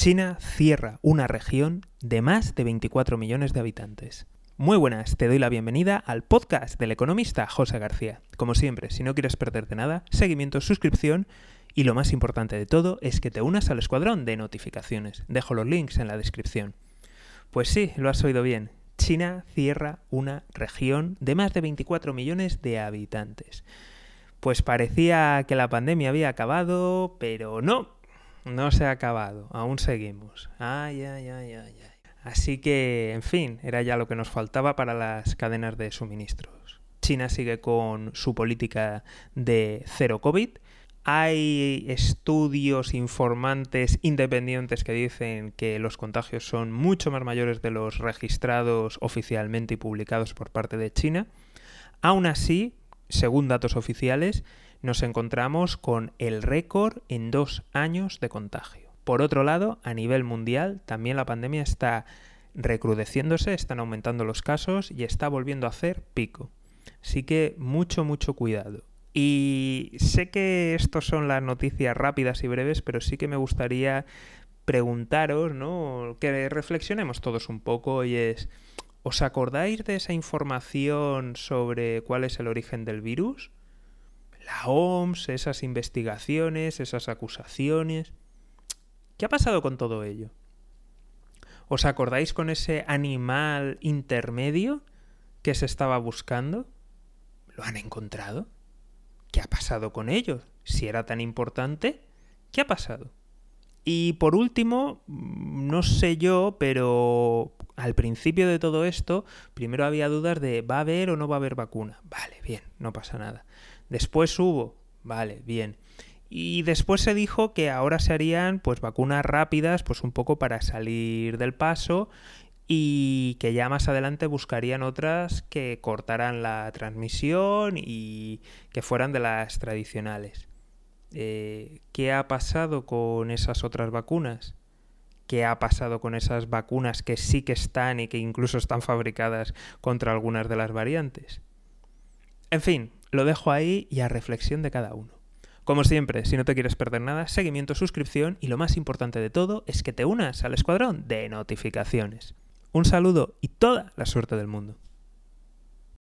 China cierra una región de más de 24 millones de habitantes. Muy buenas, te doy la bienvenida al podcast del economista José García. Como siempre, si no quieres perderte nada, seguimiento, suscripción y lo más importante de todo es que te unas al escuadrón de notificaciones. Dejo los links en la descripción. Pues sí, lo has oído bien. China cierra una región de más de 24 millones de habitantes. Pues parecía que la pandemia había acabado, pero no, no se ha acabado, aún seguimos. Ay, ay, ay, ay, ay. Así que, en fin, era ya lo que nos faltaba para las cadenas de suministros. China sigue con su política de cero COVID. Hay estudios informantes independientes que dicen que los contagios son mucho más mayores de los registrados oficialmente y publicados por parte de China. Aún así, según datos oficiales, nos encontramos con el récord en dos años de contagio. Por otro lado, a nivel mundial, también la pandemia está recrudeciéndose, están aumentando los casos y está volviendo a hacer pico. Así que mucho, mucho cuidado. Y sé que estos son las noticias rápidas y breves, pero sí que me gustaría preguntaros, ¿no? Que reflexionemos todos un poco y es, ¿os acordáis de esa información sobre cuál es el origen del virus? La OMS, esas investigaciones, esas acusaciones. ¿Qué ha pasado con todo ello? ¿Os acordáis con ese animal intermedio que se estaba buscando? ¿Lo han encontrado? ¿Qué ha pasado con ellos? Si era tan importante, ¿qué ha pasado? Y por último, no sé yo, pero al principio de todo esto, primero había dudas de ¿va a haber o no va a haber vacuna? Vale, bien, no pasa nada. Después hubo, vale, bien. Y después se dijo que ahora se harían pues vacunas rápidas, pues un poco para salir del paso y que ya más adelante buscarían otras que cortaran la transmisión y que fueran de las tradicionales. Eh, ¿Qué ha pasado con esas otras vacunas? ¿Qué ha pasado con esas vacunas que sí que están y que incluso están fabricadas contra algunas de las variantes? En fin, lo dejo ahí y a reflexión de cada uno. Como siempre, si no te quieres perder nada, seguimiento, suscripción y lo más importante de todo es que te unas al escuadrón de notificaciones. Un saludo y toda la suerte del mundo.